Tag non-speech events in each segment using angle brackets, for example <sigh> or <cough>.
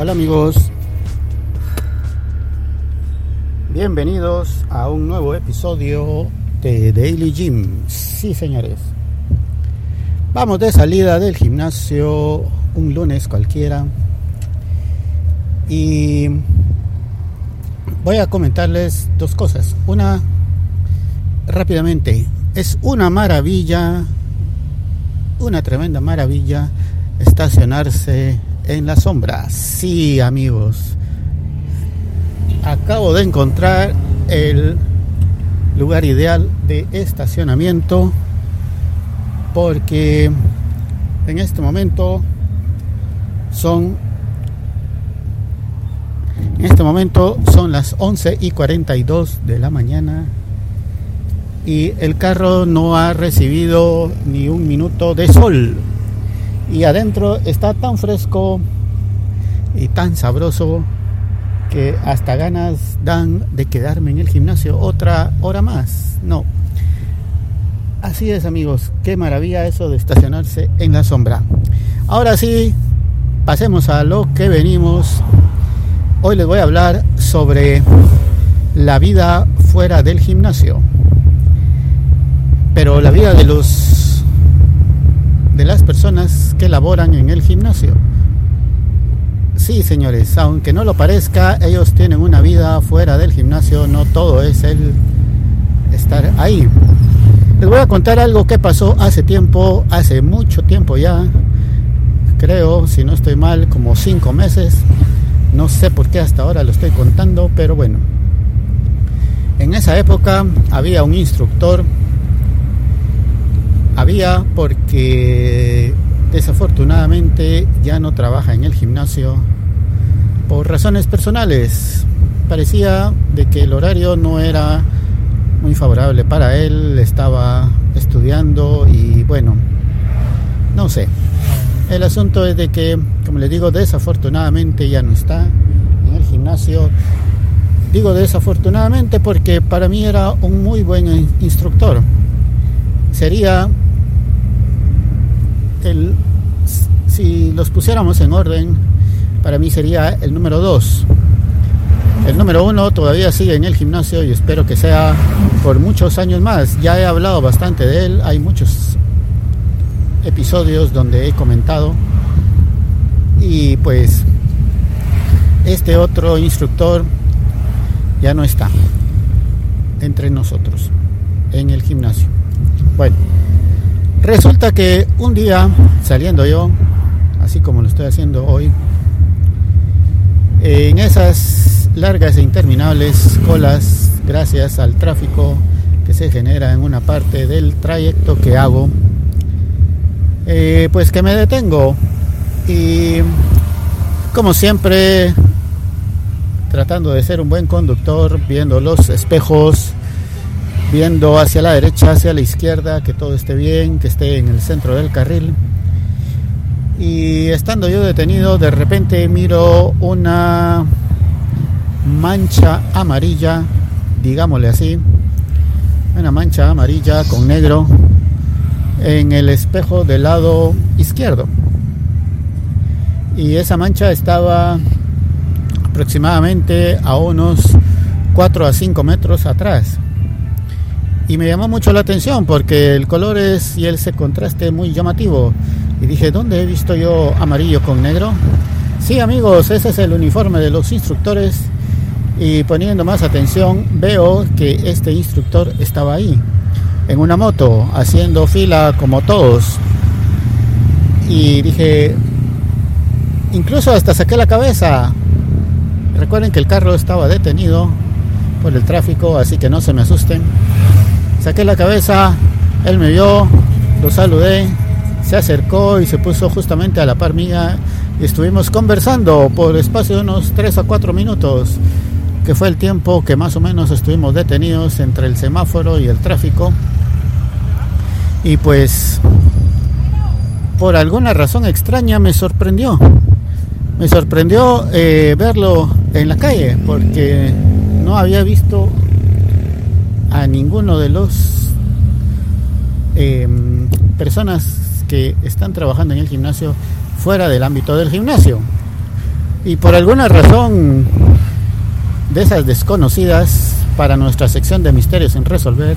Hola amigos, bienvenidos a un nuevo episodio de Daily Gym. Sí señores, vamos de salida del gimnasio un lunes cualquiera y voy a comentarles dos cosas. Una, rápidamente, es una maravilla, una tremenda maravilla estacionarse en la sombra. Sí, amigos. Acabo de encontrar el lugar ideal de estacionamiento porque en este momento son en este momento son las 11 y 42 de la mañana y el carro no ha recibido ni un minuto de sol y adentro está tan fresco y tan sabroso que hasta ganas dan de quedarme en el gimnasio otra hora más. No. Así es amigos, qué maravilla eso de estacionarse en la sombra. Ahora sí, pasemos a lo que venimos. Hoy les voy a hablar sobre la vida fuera del gimnasio. Pero la vida de los de las personas que laboran en el gimnasio. Sí, señores, aunque no lo parezca, ellos tienen una vida fuera del gimnasio, no todo es el estar ahí. Les voy a contar algo que pasó hace tiempo, hace mucho tiempo ya, creo, si no estoy mal, como cinco meses. No sé por qué hasta ahora lo estoy contando, pero bueno. En esa época había un instructor porque desafortunadamente ya no trabaja en el gimnasio por razones personales. Parecía de que el horario no era muy favorable para él, estaba estudiando y bueno, no sé. El asunto es de que, como le digo, desafortunadamente ya no está en el gimnasio. Digo desafortunadamente porque para mí era un muy buen instructor. Sería si los pusiéramos en orden, para mí sería el número 2. El número 1 todavía sigue en el gimnasio y espero que sea por muchos años más. Ya he hablado bastante de él, hay muchos episodios donde he comentado y pues este otro instructor ya no está entre nosotros en el gimnasio. Bueno, Resulta que un día, saliendo yo, así como lo estoy haciendo hoy, en esas largas e interminables colas, gracias al tráfico que se genera en una parte del trayecto que hago, eh, pues que me detengo y como siempre tratando de ser un buen conductor, viendo los espejos, viendo hacia la derecha, hacia la izquierda, que todo esté bien, que esté en el centro del carril. Y estando yo detenido, de repente miro una mancha amarilla, digámosle así, una mancha amarilla con negro en el espejo del lado izquierdo. Y esa mancha estaba aproximadamente a unos 4 a 5 metros atrás y me llamó mucho la atención porque el color es y ese contraste muy llamativo. Y dije, ¿dónde he visto yo amarillo con negro? Sí, amigos, ese es el uniforme de los instructores. Y poniendo más atención, veo que este instructor estaba ahí, en una moto, haciendo fila como todos. Y dije, incluso hasta saqué la cabeza. Recuerden que el carro estaba detenido por el tráfico, así que no se me asusten. Saqué la cabeza, él me vio, lo saludé, se acercó y se puso justamente a la par mía y estuvimos conversando por espacio de unos 3 a 4 minutos, que fue el tiempo que más o menos estuvimos detenidos entre el semáforo y el tráfico. Y pues por alguna razón extraña me sorprendió. Me sorprendió eh, verlo en la calle porque no había visto a ninguno de los em, personas que están trabajando en el gimnasio fuera del ámbito del gimnasio. Y por alguna razón de esas desconocidas para nuestra sección de misterios sin resolver,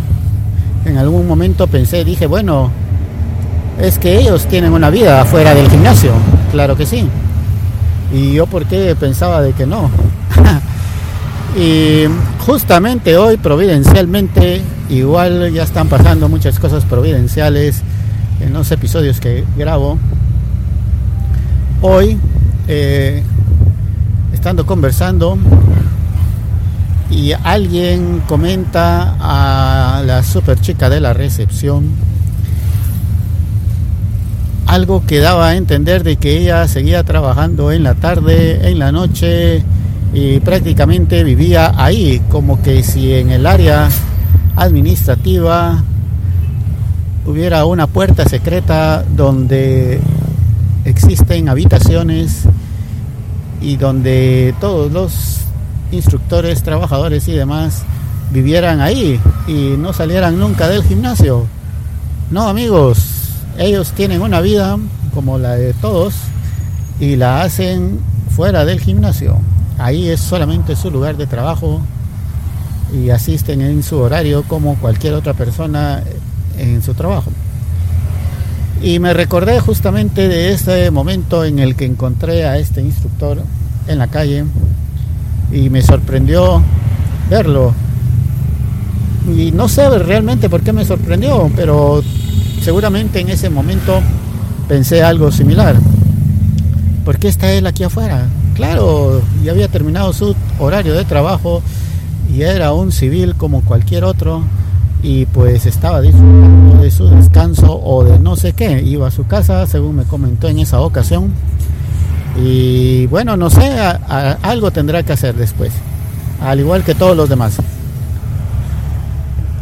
en algún momento pensé, dije, bueno, es que ellos tienen una vida afuera del gimnasio, claro que sí. Y yo por qué pensaba de que no. <laughs> y justamente hoy, providencialmente, igual ya están pasando muchas cosas providenciales en los episodios que grabo. Hoy, eh, estando conversando, y alguien comenta a la super chica de la recepción algo que daba a entender de que ella seguía trabajando en la tarde, en la noche y prácticamente vivía ahí, como que si en el área administrativa hubiera una puerta secreta donde existen habitaciones y donde todos los instructores, trabajadores y demás vivieran ahí y no salieran nunca del gimnasio. No, amigos, ellos tienen una vida como la de todos y la hacen fuera del gimnasio. Ahí es solamente su lugar de trabajo y asisten en su horario como cualquier otra persona en su trabajo. Y me recordé justamente de ese momento en el que encontré a este instructor en la calle y me sorprendió verlo. Y no sé realmente por qué me sorprendió, pero seguramente en ese momento pensé algo similar. ¿Por qué está él aquí afuera? Claro, ya había terminado su horario de trabajo y era un civil como cualquier otro y pues estaba disfrutando de su descanso o de no sé qué. Iba a su casa, según me comentó en esa ocasión, y bueno, no sé, algo tendrá que hacer después, al igual que todos los demás.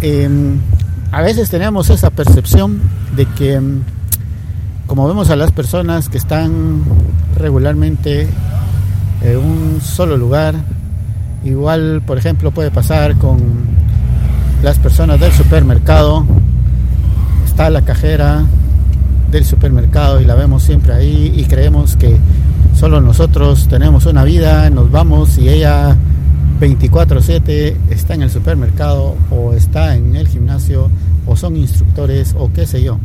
Em, a veces tenemos esa percepción de que, em, como vemos a las personas que están regularmente en un solo lugar, igual, por ejemplo, puede pasar con las personas del supermercado, está la cajera del supermercado y la vemos siempre ahí y creemos que Solo nosotros tenemos una vida, nos vamos y ella 24/7 está en el supermercado o está en el gimnasio o son instructores o qué sé yo.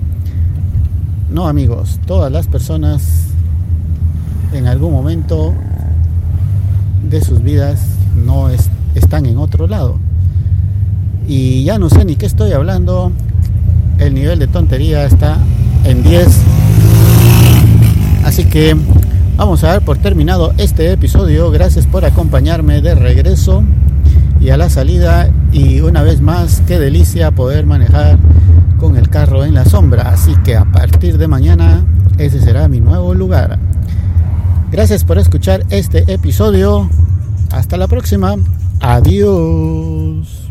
No amigos, todas las personas en algún momento de sus vidas no están en otro lado. Y ya no sé ni qué estoy hablando, el nivel de tontería está en 10. Así que Vamos a dar por terminado este episodio. Gracias por acompañarme de regreso y a la salida. Y una vez más, qué delicia poder manejar con el carro en la sombra. Así que a partir de mañana ese será mi nuevo lugar. Gracias por escuchar este episodio. Hasta la próxima. Adiós.